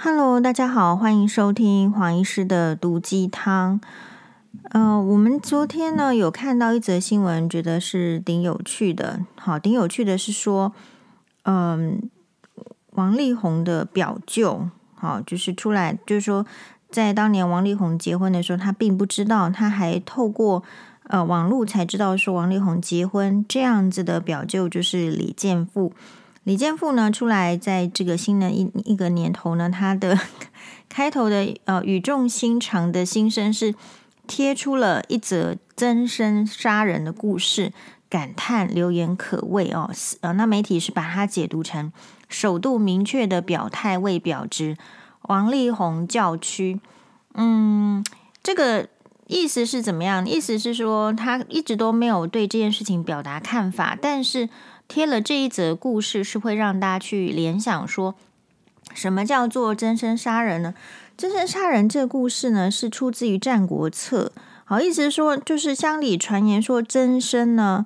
Hello，大家好，欢迎收听黄医师的毒鸡汤。呃，我们昨天呢有看到一则新闻，觉得是挺有趣的。好，挺有趣的是说，嗯、王力宏的表舅，好，就是出来，就是说，在当年王力宏结婚的时候，他并不知道，他还透过呃网络才知道说王力宏结婚这样子的表舅就是李健富。李健富呢，出来在这个新的一一个年头呢，他的 开头的呃语重心长的心声是贴出了一则真身杀人的故事，感叹流言可畏哦。呃，那媒体是把它解读成首度明确的表态未表之王力宏教区。嗯，这个意思是怎么样？意思是说他一直都没有对这件事情表达看法，但是。贴了这一则故事，是会让大家去联想说，什么叫做真身杀人呢？真身杀人这个故事呢，是出自于《战国策》。好，意思是说，就是乡里传言说真身呢，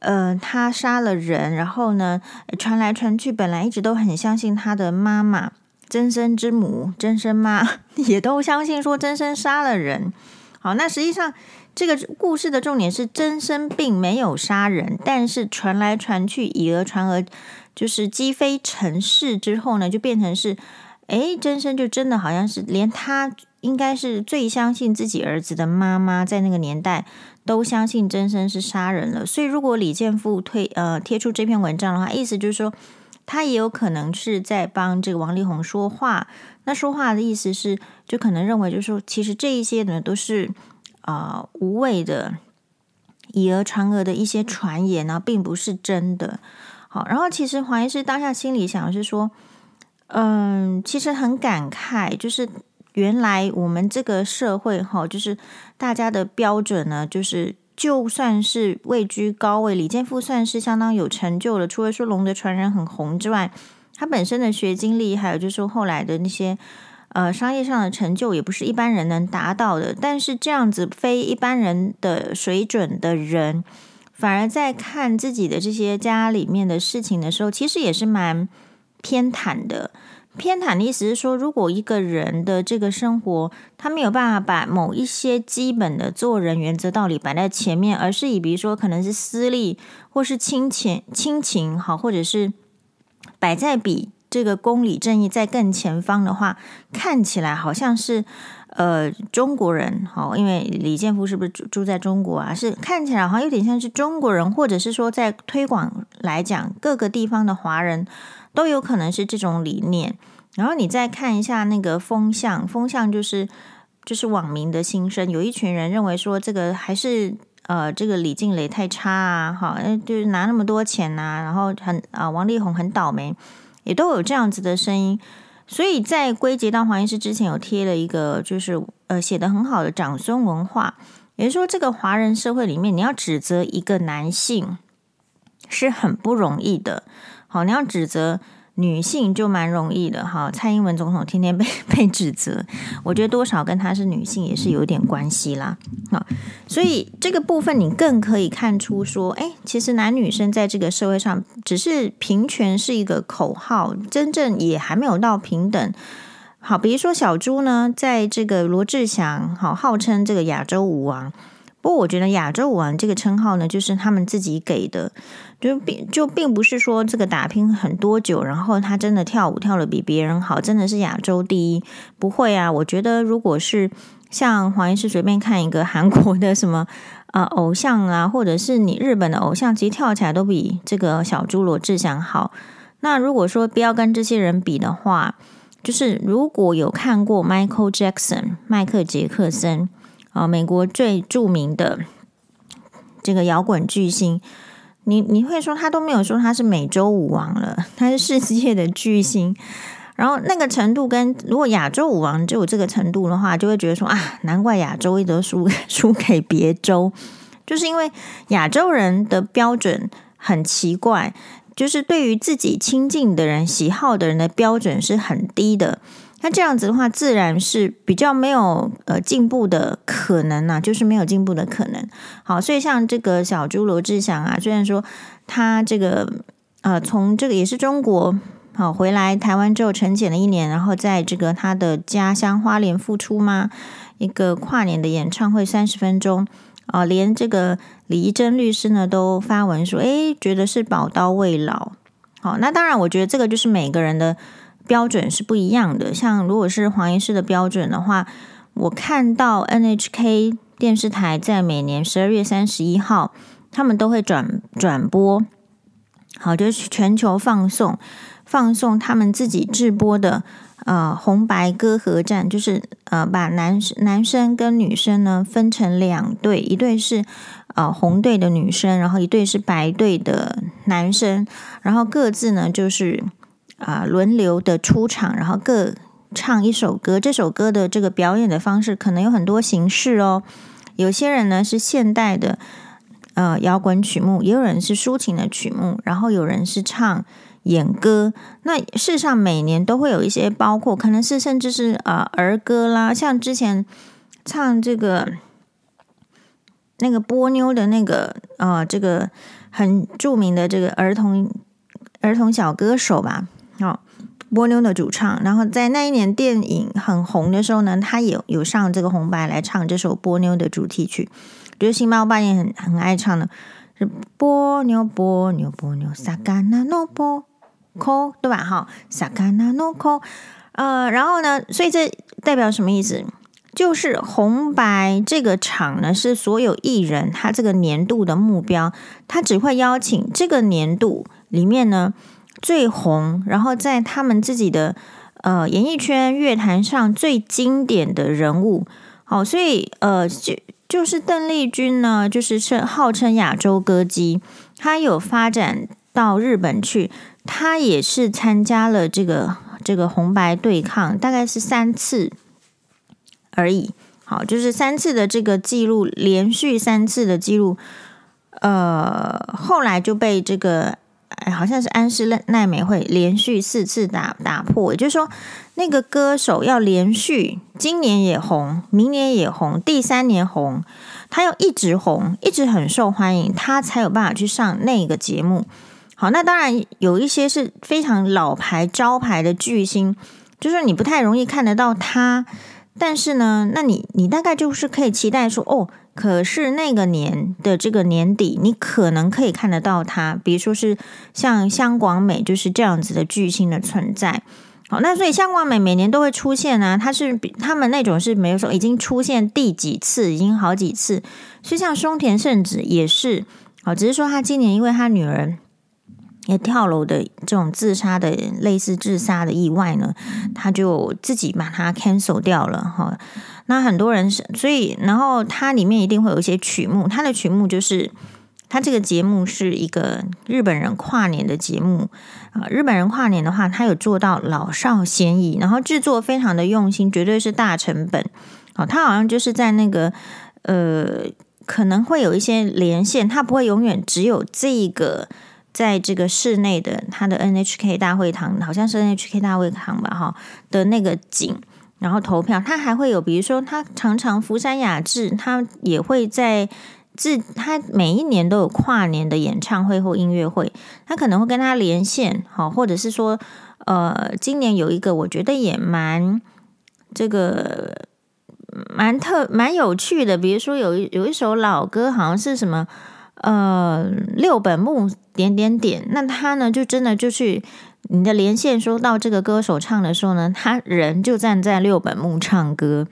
呃，他杀了人，然后呢，传来传去，本来一直都很相信他的妈妈真身之母真身妈，也都相信说真身杀了人。好，那实际上。这个故事的重点是真身并没有杀人，但是传来传去，以讹传讹，就是积非成是之后呢，就变成是，哎，真身就真的好像是连他应该是最相信自己儿子的妈妈，在那个年代都相信真身是杀人了。所以，如果李健富推呃贴出这篇文章的话，意思就是说，他也有可能是在帮这个王力宏说话。那说话的意思是，就可能认为就是说，其实这一些呢都是。啊、无谓的以讹传讹的一些传言呢，并不是真的。好，然后其实黄医师当下心里想的是说，嗯，其实很感慨，就是原来我们这个社会哈，就是大家的标准呢，就是就算是位居高位，李健富算是相当有成就了。除了说《龙的传人》很红之外，他本身的学经历，还有就是说后来的那些。呃，商业上的成就也不是一般人能达到的，但是这样子非一般人的水准的人，反而在看自己的这些家里面的事情的时候，其实也是蛮偏袒的。偏袒的意思是说，如果一个人的这个生活，他没有办法把某一些基本的做人原则道理摆在前面，而是以比如说可能是私利或是亲情、亲情好，或者是摆在比。这个公理正义在更前方的话，看起来好像是呃中国人，好，因为李健富是不是住住在中国啊？是看起来好像有点像是中国人，或者是说在推广来讲，各个地方的华人都有可能是这种理念。然后你再看一下那个风向，风向就是就是网民的心声，有一群人认为说这个还是呃这个李静蕾太差啊，好，就是拿那么多钱呐、啊，然后很啊、王力宏很倒霉。也都有这样子的声音，所以在归结到黄医师之前，有贴了一个就是呃写的很好的长孙文化，也就是说，这个华人社会里面，你要指责一个男性是很不容易的。好，你要指责。女性就蛮容易的哈，蔡英文总统天天被 被指责，我觉得多少跟她是女性也是有点关系啦。好，所以这个部分你更可以看出说，哎，其实男女生在这个社会上，只是平权是一个口号，真正也还没有到平等。好，比如说小猪呢，在这个罗志祥好号称这个亚洲舞王。不过，我觉得亚洲舞王这个称号呢，就是他们自己给的，就并就并不是说这个打拼很多久，然后他真的跳舞跳得比别人好，真的是亚洲第一。不会啊，我觉得如果是像黄医师随便看一个韩国的什么呃偶像啊，或者是你日本的偶像，其实跳起来都比这个小猪罗志祥好。那如果说不要跟这些人比的话，就是如果有看过 Michael Jackson 迈克杰克森。啊，美国最著名的这个摇滚巨星，你你会说他都没有说他是美洲舞王了，他是世界的巨星。然后那个程度跟如果亚洲舞王就有这个程度的话，就会觉得说啊，难怪亚洲一直输 输给别州，就是因为亚洲人的标准很奇怪，就是对于自己亲近的人、喜好的人的标准是很低的。那这样子的话，自然是比较没有呃进步的可能呐、就是没有进步的可能。好，所以像这个小猪罗志祥啊，虽然说他这个呃从这个也是中国好回来台湾之后沉潜了一年，然后在这个他的家乡花莲复出吗？一个跨年的演唱会三十分钟啊，连这个李怡贞律师呢都发文说，诶，觉得是宝刀未老。好，那当然，我觉得这个就是每个人的标准是不一样的。像如果是黄医师的标准的话，我看到 NHK 电视台在每年十二月三十一号，他们都会转转播，好，就是全球放送放送他们自己制播的呃红白歌合战，就是呃把男男生跟女生呢分成两队，一队是呃红队的女生，然后一队是白队的男生，然后各自呢就是啊、轮流的出场，然后各唱一首歌。这首歌的这个表演的方式可能有很多形式哦，有些人呢是现代的。呃，摇滚曲目，也有人是抒情的曲目，然后有人是唱演歌。那事实上每年都会有一些，包括可能是甚至是呃儿歌啦，像之前唱这个那个波妞的那个呃这个很著名的这个儿童儿童小歌手吧，哦，波妞的主唱。然后在那一年电影很红的时候呢，他也有上这个红白来唱这首波妞的主题曲。觉得星猫爸也很很爱唱的，是波妞波妞波妞萨嘎那诺波扣，对吧？哈，萨嘎纳诺扣，呃，然后呢，所以这代表什么意思？就是红白这个场呢，是所有艺人他这个年度的目标，他只会邀请这个年度里面呢最红，然后在他们自己的呃演艺圈乐坛上最经典的人物。好，所以呃就。就是邓丽君呢，就是称号称亚洲歌姬，她有发展到日本去，她也是参加了这个这个红白对抗，大概是三次而已。好，就是三次的这个记录，连续三次的记录，呃，后来就被这个。哎，好像是安室奈美惠连续四次打打破，也就是说，那个歌手要连续今年也红，明年也红，第三年红，他要一直红，一直很受欢迎，他才有办法去上那个节目。好，那当然有一些是非常老牌招牌的巨星，就是你不太容易看得到他，但是呢，那你你大概就是可以期待说，哦。可是那个年的这个年底，你可能可以看得到他，比如说是像香广美就是这样子的巨星的存在。好，那所以香广美每年都会出现啊，他是比他们那种是没有说已经出现第几次，已经好几次。就像松田圣子也是，好，只是说他今年因为他女儿也跳楼的这种自杀的类似自杀的意外呢，他就自己把它 cancel 掉了哈。那很多人是，所以然后它里面一定会有一些曲目，它的曲目就是它这个节目是一个日本人跨年的节目啊。日本人跨年的话，他有做到老少咸宜，然后制作非常的用心，绝对是大成本。哦，他好像就是在那个呃，可能会有一些连线，他不会永远只有这个在这个室内的他的 NHK 大会堂，好像是 NHK 大会堂吧，哈的那个景。然后投票，他还会有，比如说，他常常福山雅治，他也会在自他每一年都有跨年的演唱会或音乐会，他可能会跟他连线，好，或者是说，呃，今年有一个我觉得也蛮这个蛮特蛮有趣的，比如说有有一首老歌，好像是什么呃六本木点点点，那他呢就真的就去。你的连线说到这个歌手唱的时候呢，他人就站在六本木唱歌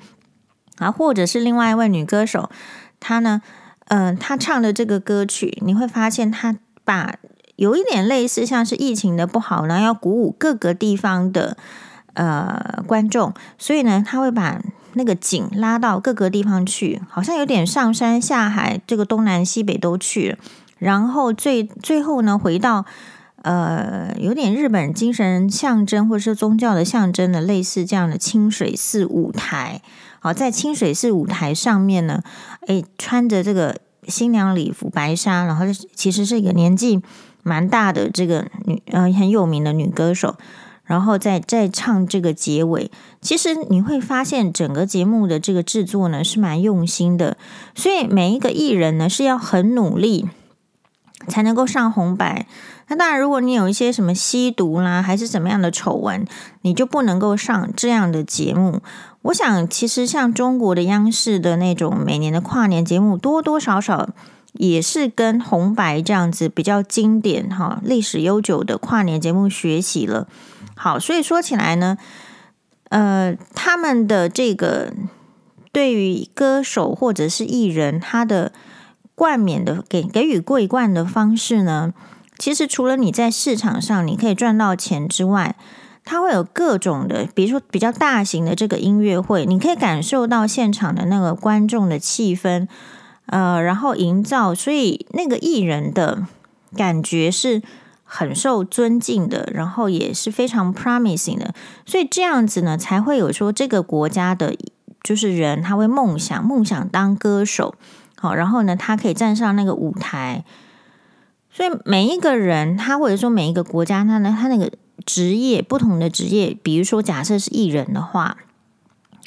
啊，或者是另外一位女歌手，她呢，嗯、她唱的这个歌曲，你会发现她把有一点类似像是疫情的不好呢，要鼓舞各个地方的呃观众，所以呢，他会把那个景拉到各个地方去，好像有点上山下海，这个东南西北都去了，然后最最后呢，回到。呃，有点日本精神象征或者是宗教的象征的，类似这样的清水寺舞台。好，在清水寺舞台上面呢，诶，穿着这个新娘礼服白纱，然后其实是一个年纪蛮大的这个女，呃，很有名的女歌手，然后再再唱这个结尾。其实你会发现，整个节目的这个制作呢是蛮用心的，所以每一个艺人呢是要很努力才能够上红白。那当然，如果你有一些什么吸毒啦，还是怎么样的丑闻，你就不能够上这样的节目。我想，其实像中国的央视的那种每年的跨年节目，多多少少也是跟红白这样子比较经典哈、历史悠久的跨年节目学习了。好，所以说起来呢，呃，他们的这个对于歌手或者是艺人，他的冠冕的给给予桂冠的方式呢，其实除了你在市场上你可以赚到钱之外，它会有各种的，比如说比较大型的这个音乐会，你可以感受到现场的那个观众的气氛，呃，然后营造，所以那个艺人的感觉是很受尊敬的，然后也是非常 promising 的，所以这样子呢，才会有说这个国家的就是人他会梦想梦想当歌手，好，然后呢，他可以站上那个舞台。所以每一个人，他或者说每一个国家，他呢，他那个职业不同的职业，比如说假设是艺人的话，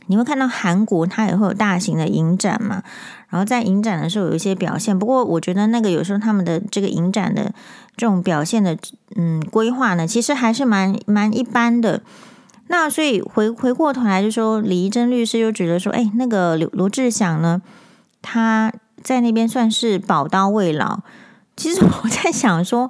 你会看到韩国他也会有大型的影展嘛，然后在影展的时候有一些表现。不过我觉得那个有时候他们的这个影展的这种表现的嗯规划呢，其实还是蛮蛮一般的。那所以回回过头来就说，李怡珍律师就觉得说，哎，那个罗罗志祥呢，他在那边算是宝刀未老。其实我在想说，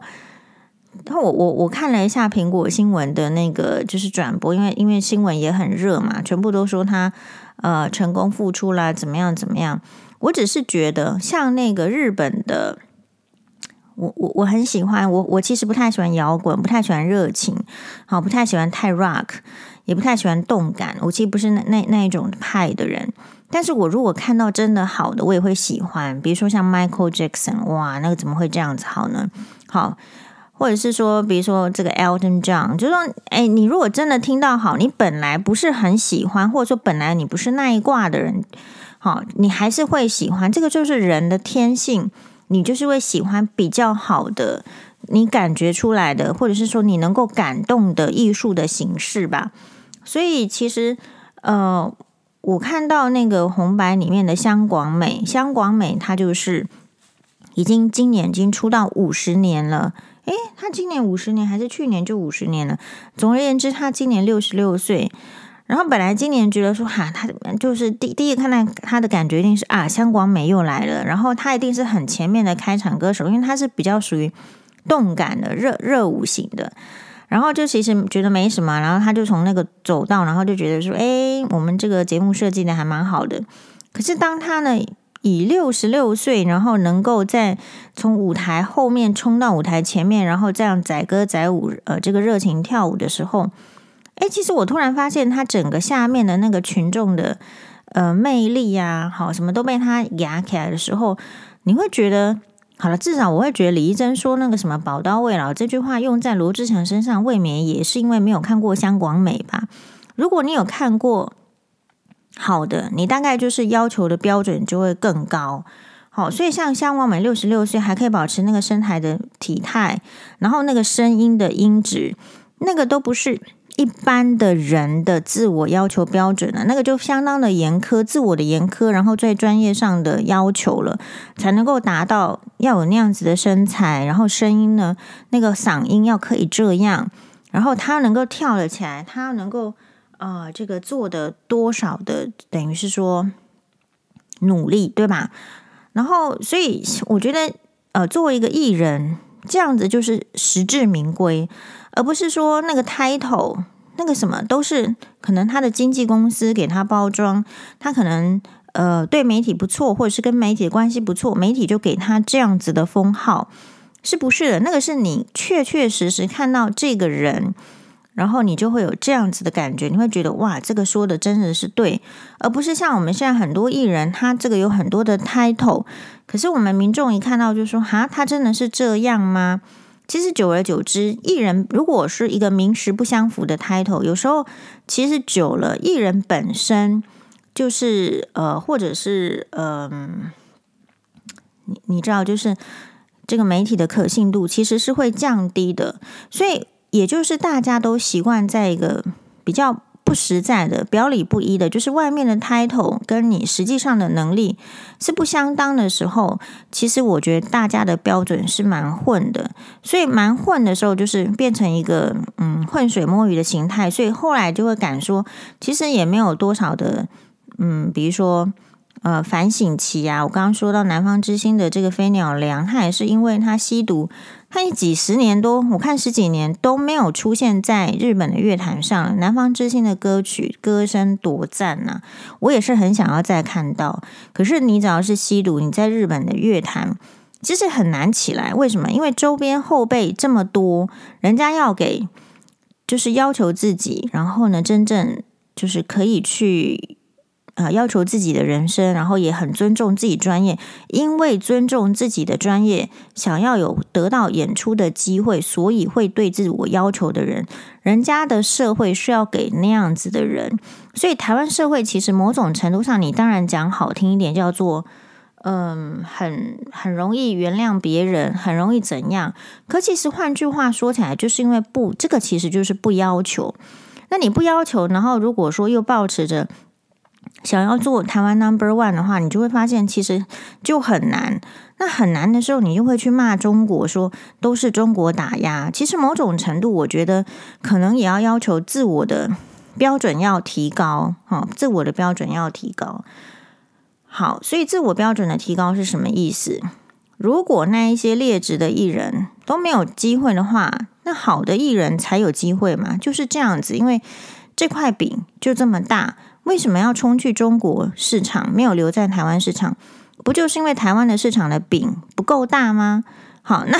然后我我我看了一下苹果新闻的那个就是转播，因为因为新闻也很热嘛，全部都说他呃成功复出啦，怎么样怎么样。我只是觉得像那个日本的，我我我很喜欢，我我其实不太喜欢摇滚，不太喜欢热情，好，不太喜欢太 rock，也不太喜欢动感，我其实不是那那那一种派的人。但是我如果看到真的好的，我也会喜欢。比如说像 Michael Jackson，哇，那个怎么会这样子好呢？好，或者是说，比如说这个 Elton John，就说，哎，你如果真的听到好，你本来不是很喜欢，或者说本来你不是那一挂的人，好，你还是会喜欢。这个就是人的天性，你就是会喜欢比较好的，你感觉出来的，或者是说你能够感动的艺术的形式吧。所以其实，呃。我看到那个红白里面的香广美，香广美她就是已经今年已经出道五十年了。诶，她今年五十年还是去年就五十年了？总而言之，她今年六十六岁。然后本来今年觉得说哈，她就是第第一看到她的感觉一定是啊，香广美又来了。然后她一定是很前面的开场歌手，因为她是比较属于动感的热热舞型的。然后就其实觉得没什么，然后他就从那个走道，然后就觉得说，哎，我们这个节目设计的还蛮好的。可是当他呢以六十六岁，然后能够在从舞台后面冲到舞台前面，然后这样载歌载舞，呃，这个热情跳舞的时候，哎，其实我突然发现他整个下面的那个群众的呃魅力呀，好，什么都被他压起来的时候，你会觉得。好了，至少我会觉得李怡珍说那个什么“宝刀未老”这句话用在罗志祥身上，未免也是因为没有看过香广美吧？如果你有看过，好的，你大概就是要求的标准就会更高。好，所以像香广美六十六岁还可以保持那个身材的体态，然后那个声音的音质，那个都不是。一般的人的自我要求标准呢，那个就相当的严苛，自我的严苛，然后最专业上的要求了，才能够达到要有那样子的身材，然后声音呢，那个嗓音要可以这样，然后他能够跳了起来，他能够啊、呃，这个做的多少的，等于是说努力，对吧？然后，所以我觉得，呃，作为一个艺人，这样子就是实至名归。而不是说那个 title 那个什么都是可能他的经纪公司给他包装，他可能呃对媒体不错，或者是跟媒体的关系不错，媒体就给他这样子的封号，是不是的？那个是你确确实实看到这个人，然后你就会有这样子的感觉，你会觉得哇，这个说的真的是对，而不是像我们现在很多艺人，他这个有很多的 title，可是我们民众一看到就说哈，他真的是这样吗？其实久而久之，艺人如果是一个名实不相符的 title，有时候其实久了，艺人本身就是呃，或者是嗯、你你知道，就是这个媒体的可信度其实是会降低的。所以，也就是大家都习惯在一个比较不实在的、表里不一的，就是外面的 title 跟你实际上的能力是不相当的时候，其实我觉得大家的标准是蛮混的。所以蛮混的时候，就是变成一个嗯混水摸鱼的形态。所以后来就会敢说，其实也没有多少的嗯，比如说。呃，反省期啊，我刚刚说到南方之星的这个飞鸟良，他也是因为他吸毒，他几十年多，我看十几年都没有出现在日本的乐坛上。南方之星的歌曲歌声多赞呐，我也是很想要再看到。可是你只要是吸毒，你在日本的乐坛其实很难起来。为什么？因为周边后辈这么多，人家要给就是要求自己，然后呢，真正就是可以去。啊，要求自己的人生，然后也很尊重自己专业，因为尊重自己的专业，想要有得到演出的机会，所以会对自我要求的人，人家的社会是要给那样子的人。所以台湾社会其实某种程度上，你当然讲好听一点，叫做嗯，很很容易原谅别人，很容易怎样？可其实换句话说起来，就是因为不，这个其实就是不要求。那你不要求，然后如果说又抱持着。想要做台湾 Number One 的话，你就会发现其实就很难。那很难的时候，你就会去骂中国，说都是中国打压。其实某种程度，我觉得可能也要要求自我的标准要提高，哈，自我的标准要提高。好，所以自我标准的提高是什么意思？如果那一些劣质的艺人都没有机会的话，那好的艺人才有机会嘛？就是这样子，因为这块饼就这么大。为什么要冲去中国市场，没有留在台湾市场？不就是因为台湾的市场的饼不够大吗？好，那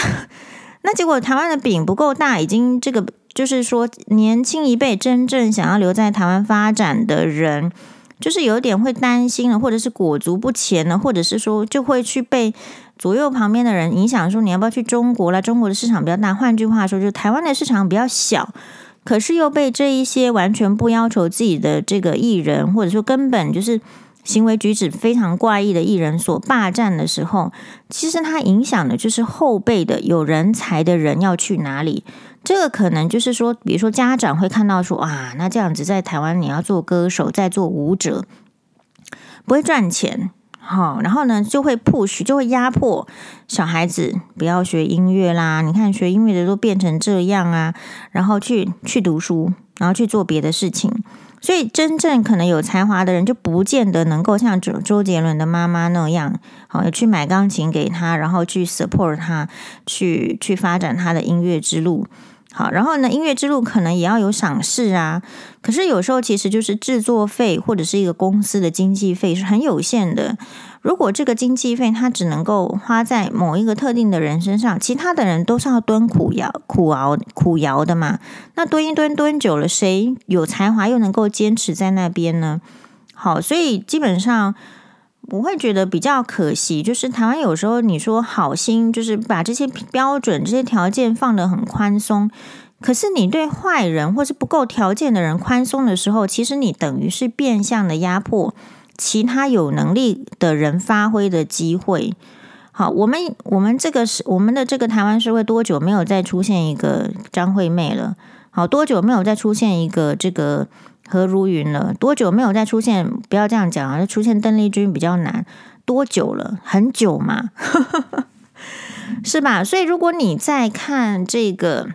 那结果台湾的饼不够大，已经这个就是说，年轻一辈真正想要留在台湾发展的人，就是有点会担心了，或者是裹足不前了，或者是说就会去被左右旁边的人影响，说你要不要去中国了？中国的市场比较大。换句话说，就是台湾的市场比较小。可是又被这一些完全不要求自己的这个艺人，或者说根本就是行为举止非常怪异的艺人所霸占的时候，其实它影响的就是后辈的有人才的人要去哪里。这个可能就是说，比如说家长会看到说啊，那这样子在台湾你要做歌手，再做舞者，不会赚钱。好，然后呢，就会 push，就会压迫小孩子不要学音乐啦。你看学音乐的都变成这样啊，然后去去读书，然后去做别的事情。所以真正可能有才华的人，就不见得能够像周周杰伦的妈妈那样，好去买钢琴给他，然后去 support 他，去去发展他的音乐之路。好，然后呢，音乐之路可能也要有赏识啊。可是有时候其实就是制作费或者是一个公司的经济费是很有限的。如果这个经济费它只能够花在某一个特定的人身上，其他的人都是要蹲苦窑、苦熬、苦熬的嘛。那蹲一蹲蹲久了，谁有才华又能够坚持在那边呢？好，所以基本上。我会觉得比较可惜，就是台湾有时候你说好心，就是把这些标准、这些条件放得很宽松，可是你对坏人或是不够条件的人宽松的时候，其实你等于是变相的压迫其他有能力的人发挥的机会。好，我们我们这个是我们的这个台湾社会多久没有再出现一个张惠妹了？好，多久没有再出现一个这个？何如云了多久没有再出现？不要这样讲啊！出现邓丽君比较难，多久了？很久嘛，是吧？所以如果你再看这个，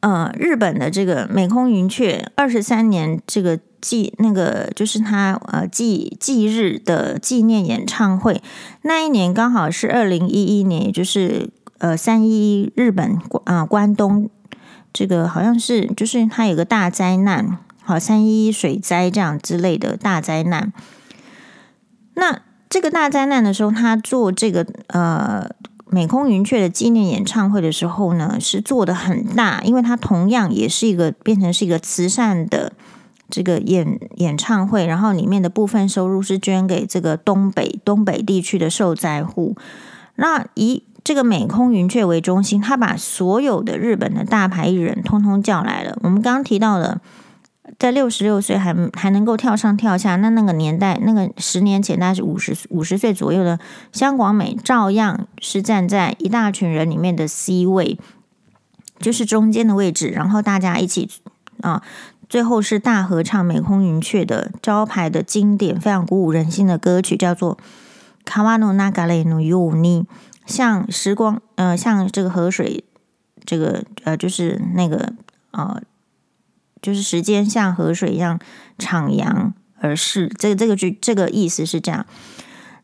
呃，日本的这个美空云雀二十三年这个纪那个就是他呃纪纪日的纪念演唱会，那一年刚好是二零一一年，也就是呃三一日本啊、关东这个好像是就是他有个大灾难。好，三一水灾这样之类的大灾难。那这个大灾难的时候，他做这个呃美空云雀的纪念演唱会的时候呢，是做的很大，因为他同样也是一个变成是一个慈善的这个演演唱会，然后里面的部分收入是捐给这个东北东北地区的受灾户。那以这个美空云雀为中心，他把所有的日本的大牌艺人通通叫来了。我们刚刚提到的。在六十六岁还还能够跳上跳下，那那个年代，那个十年前大概是五十五十岁左右的香广美，照样是站在一大群人里面的 C 位，就是中间的位置，然后大家一起啊 最后是大合唱美空云雀的招牌的经典，非常鼓舞人心的歌曲，叫做《川の流れのように》，像时光，呃，像这个河水，这个呃，就是那个呃， 就是时间像河水一样徜徉而逝。这个这个句这个意思是这样。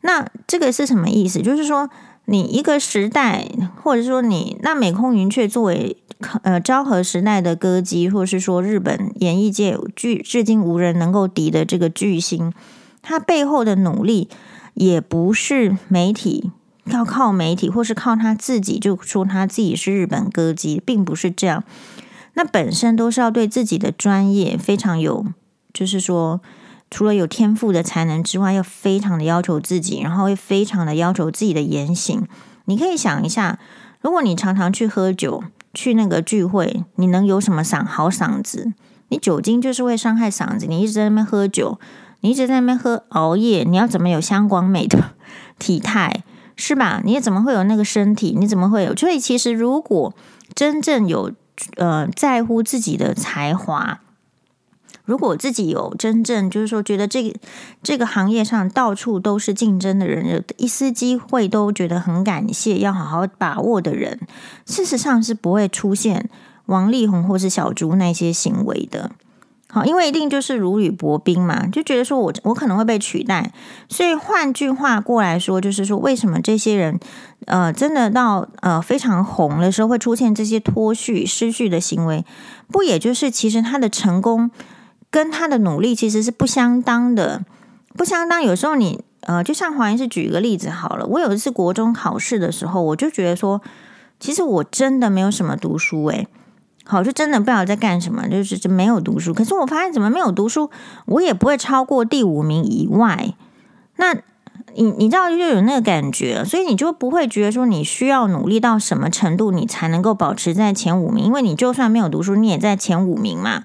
那这个是什么意思？就是说，你一个时代，或者说你那美空云雀作为。呃，昭和时代的歌姬，或是说日本演艺界巨至今无人能够敌的这个巨星，他背后的努力也不是媒体要靠媒体，或是靠他自己就说他自己是日本歌姬，并不是这样。那本身都是要对自己的专业非常有，就是说除了有天赋的才能之外，要非常的要求自己，然后会非常的要求自己的言行。你可以想一下，如果你常常去喝酒。去那个聚会，你能有什么嗓好嗓子？你酒精就是会伤害嗓子。你一直在那边喝酒，你一直在那边喝熬夜，你要怎么有香光美的 体态，是吧？你怎么会有那个身体？你怎么会有？所以其实如果真正有呃在乎自己的才华。如果自己有真正就是说觉得这个这个行业上到处都是竞争的人，有一丝机会都觉得很感谢，要好好把握的人，事实上是不会出现王力宏或是小猪那些行为的。好，因为一定就是如履薄冰嘛，就觉得说我我可能会被取代。所以换句话过来说，就是说为什么这些人呃真的到呃非常红的时候会出现这些脱序失序的行为？不也就是其实他的成功？跟他的努力其实是不相当的，不相当。有时候你呃，就像黄医师举一个例子好了，我有一次国中考试的时候，我就觉得说，其实我真的没有什么读书诶，好，就真的不知道在干什么，就是就没有读书。可是我发现怎么没有读书，我也不会超过第五名以外。那你你知道就有那个感觉，所以你就不会觉得说你需要努力到什么程度，你才能够保持在前五名，因为你就算没有读书，你也在前五名嘛。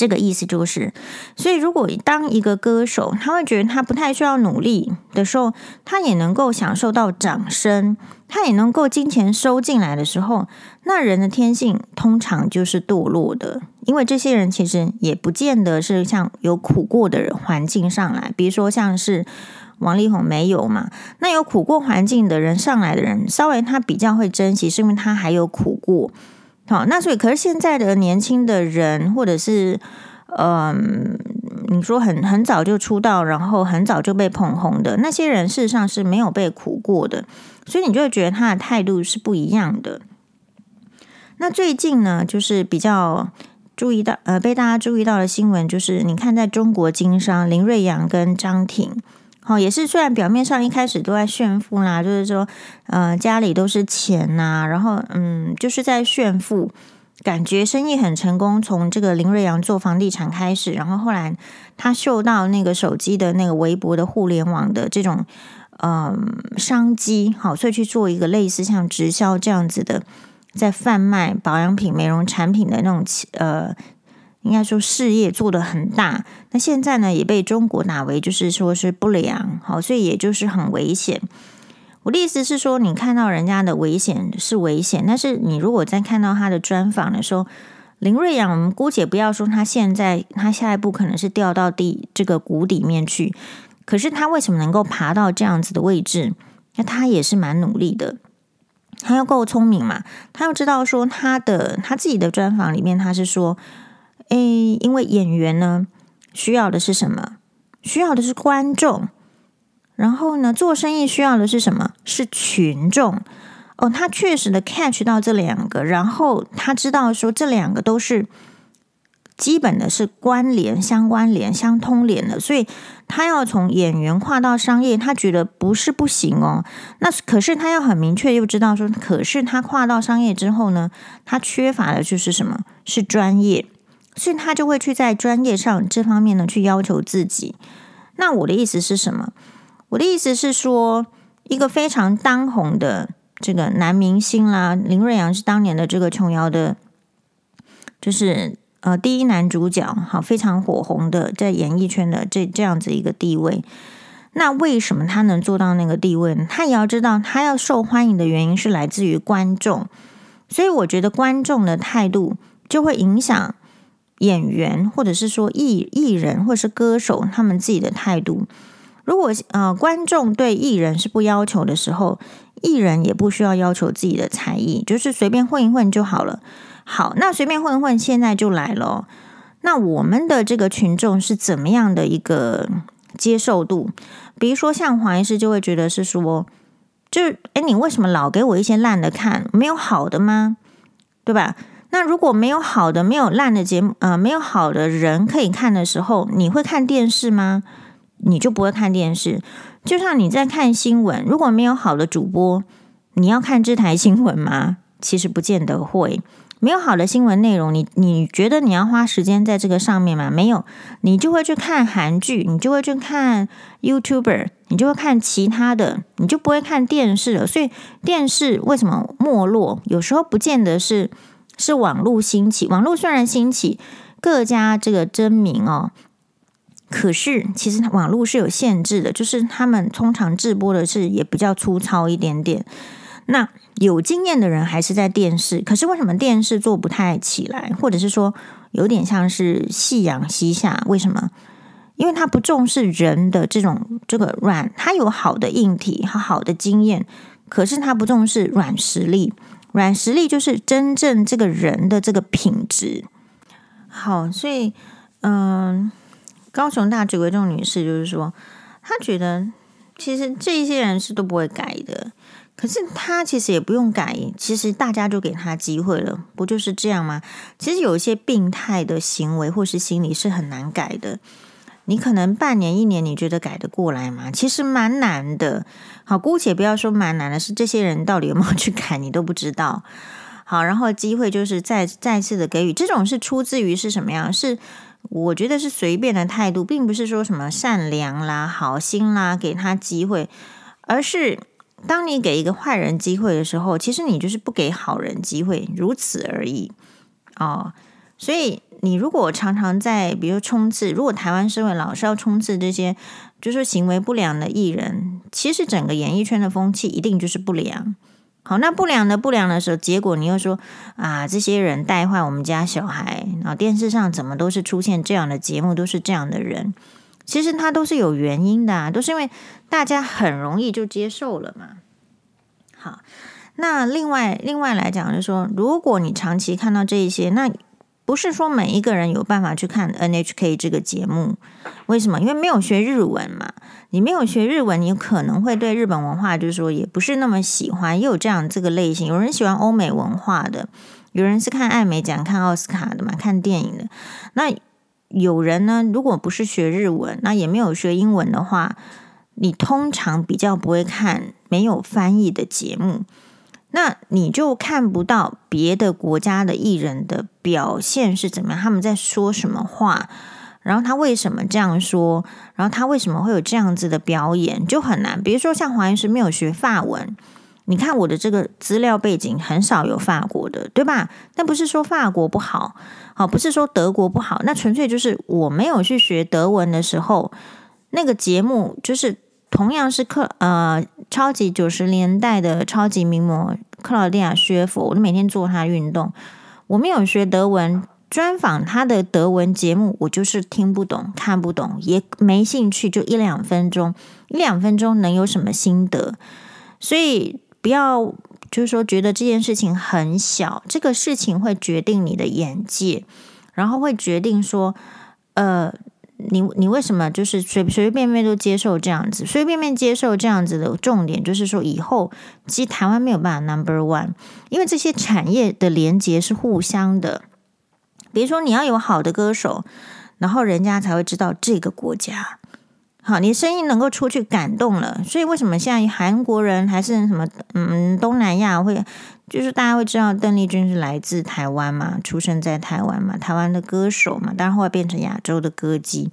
这个意思就是，所以如果当一个歌手，他会觉得他不太需要努力的时候，他也能够享受到掌声，他也能够金钱收进来的时候，那人的天性通常就是堕落的，因为这些人其实也不见得是像有苦过的人环境上来，比如说像是王力宏没有嘛，那有苦过环境的人上来的人，稍微他比较会珍惜，是因为他还有苦过。好，那所以，可是现在的年轻的人，或者是，嗯，你说很很早就出道，然后很早就被捧红的那些人，事实上是没有被苦过的，所以你就会觉得他的态度是不一样的。那最近呢，就是比较注意到，呃，被大家注意到的新闻，就是你看，在中国经商，林瑞阳跟张挺。哦，也是，虽然表面上一开始都在炫富啦，就是说，呃，家里都是钱呐、然后，嗯，就是在炫富，感觉生意很成功。从这个林瑞阳做房地产开始，然后后来他嗅到那个手机的那个微博的互联网的这种，嗯，商机，好，所以去做一个类似像直销这样子的，在贩卖保养品、美容产品的那种，呃。应该说事业做得很大，那现在呢也被中国打为就是说是不良，好，所以也就是很危险。我的意思是说，你看到人家的危险是危险，但是你如果在看到他的专访的时候，林瑞阳，我们姑且不要说他现在他下一步可能是掉到地这个谷底面去，可是他为什么能够爬到这样子的位置？那他也是蛮努力的，他又够聪明嘛，他又知道说他的他自己的专访里面他是说。诶，因为演员呢，需要的是什么？需要的是观众。然后呢，做生意需要的是什么？是群众。哦，他确实的 catch 到这两个，然后他知道说这两个都是基本的是关联、相关联、相通联的，所以他要从演员跨到商业，他觉得不是不行哦。那可是他要很明确又知道说，可是他跨到商业之后呢，他缺乏的就是什么？是专业。所以他就会去在专业上这方面呢去要求自己。那我的意思是什么？我的意思是说，一个非常当红的这个男明星啦，林瑞阳是当年的这个琼瑶的，就是呃第一男主角，好，非常火红的在演艺圈的这这样子一个地位。那为什么他能做到那个地位呢？他也要知道，他要受欢迎的原因是来自于观众。所以我觉得观众的态度就会影响。演员或者是说艺艺人或者是歌手他们自己的态度。如果呃观众对艺人是不要求的时候，艺人也不需要要求自己的才艺，就是随便混一混就好了。好，那随便混混，现在就来了。那我们的这个群众是怎么样的一个接受度？比如说像黄医师就会觉得是说，就是诶，你为什么老给我一些烂的看？没有好的吗？对吧？那如果没有好的，没有烂的节目，呃，没有好的人可以看的时候，你会看电视吗？你就不会看电视。就像你在看新闻，如果没有好的主播，你要看这台新闻吗？其实不见得会。没有好的新闻内容，你你觉得你要花时间在这个上面吗？没有，你就会去看韩剧，你就会去看 YouTuber，你就会看其他的，你就不会看电视了。所以电视为什么没落？有时候不见得是是网络兴起，网络虽然兴起，各家这个争鸣哦，可是其实网络是有限制的，就是他们通常直播的是也比较粗糙一点点。那有经验的人还是在电视，可是为什么电视做不太起来，或者是说有点像是夕阳西下？为什么？因为他不重视人的这种这个软，他有好的硬体和好的经验，可是他不重视软实力。软实力就是真正这个人的这个品质。好，所以嗯，高雄大直为众女士就是说，她觉得其实这些人是都不会改的。可是他其实也不用改，其实大家就给他机会了，不就是这样吗？其实有一些病态的行为或是心理是很难改的。你可能半年一年，你觉得改得过来吗？其实蛮难的。好，姑且不要说蛮难的，是这些人到底有没有去改，你都不知道。好，然后机会就是再再次的给予，这种是出自于是什么样？是我觉得是随便的态度，并不是说什么善良啦、好心啦，给他机会，而是。当你给一个坏人机会的时候，其实你就是不给好人机会，如此而已哦。所以你如果常常在，比如冲刺，如果台湾社会老是要冲刺这些，就是行为不良的艺人，其实整个演艺圈的风气一定就是不良。好，那不良的不良的时候，结果你又说啊，这些人带坏我们家小孩，然后电视上怎么都是出现这样的节目，都是这样的人。其实他都是有原因的啊，都是因为大家很容易就接受了嘛。好，那另外另外来讲，就是说，如果你长期看到这一些，那不是说每一个人有办法去看 NHK 这个节目。为什么？因为没有学日文嘛。你没有学日文，你可能会对日本文化就是说也不是那么喜欢。也有这样这个类型，有人喜欢欧美文化的，有人是看艾美奖、看奥斯卡的嘛，看电影的。那有人呢，如果不是学日文，那也没有学英文的话，你通常比较不会看没有翻译的节目，那你就看不到别的国家的艺人的表现是怎么样，他们在说什么话，然后他为什么这样说，然后他为什么会有这样子的表演，就很难。比如说像黄医师没有学法文。你看我的这个资料背景很少有法国的，对吧？但不是说法国不好，好，不是说德国不好，那纯粹就是我没有去学德文的时候，那个节目就是同样是克呃超级九十年代的超级名模克劳迪亚薛佛，我每天做他运动，我没有学德文，专访他的德文节目，我就是听不懂、看不懂，也没兴趣，就一两分钟，一两分钟能有什么心得？所以。不要就是说觉得这件事情很小，这个事情会决定你的眼界，然后会决定说，呃，你你为什么就是随随随便便都接受这样子，随随便便接受这样子的重点就是说，以后其实台湾没有办法 number one，因为这些产业的连接是互相的。比如说你要有好的歌手，然后人家才会知道这个国家。好，你声音能够出去感动了，所以为什么现在韩国人还是什么嗯东南亚会，就是大家会知道邓丽君是来自台湾嘛，出生在台湾嘛，台湾的歌手嘛，当然后来变成亚洲的歌姬。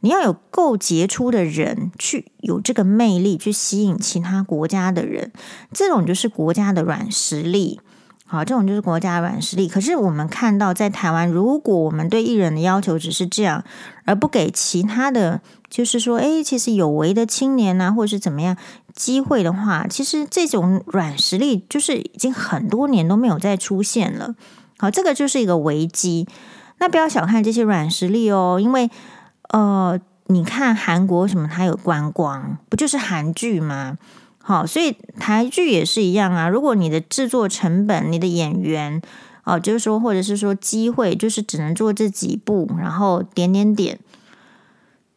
你要有够杰出的人去有这个魅力去吸引其他国家的人，这种就是国家的软实力。好，这种就是国家软实力。可是我们看到，在台湾，如果我们对艺人的要求只是这样，而不给其他的，就是说，诶，其实有为的青年啊，或者是怎么样机会的话，其实这种软实力就是已经很多年都没有再出现了。好，这个就是一个危机。那不要小看这些软实力哦，因为呃，你看韩国什么，它有观光，不就是韩剧吗？好，所以台剧也是一样啊。如果你的制作成本、你的演员哦，就是说，或者是说机会，就是只能做这几部，然后点点点，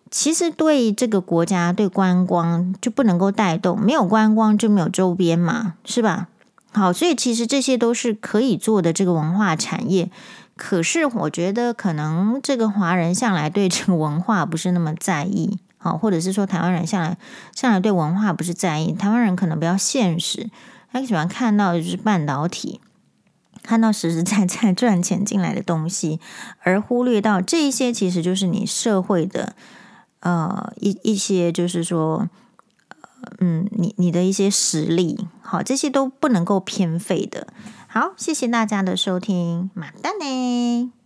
其实对这个国家对观光就不能够带动，没有观光就没有周边嘛，是吧？好，所以其实这些都是可以做的这个文化产业。可是我觉得，可能这个华人向来对这个文化不是那么在意。好，或者是说台湾人向来向来对文化不是在意，台湾人可能比较现实，他喜欢看到的就是半导体，看到实实在在赚钱进来的东西，而忽略到这一些其实就是你社会的呃一一些就是说，嗯，你你的一些实力，好，这些都不能够偏废的。好，谢谢大家的收听，马丹呢。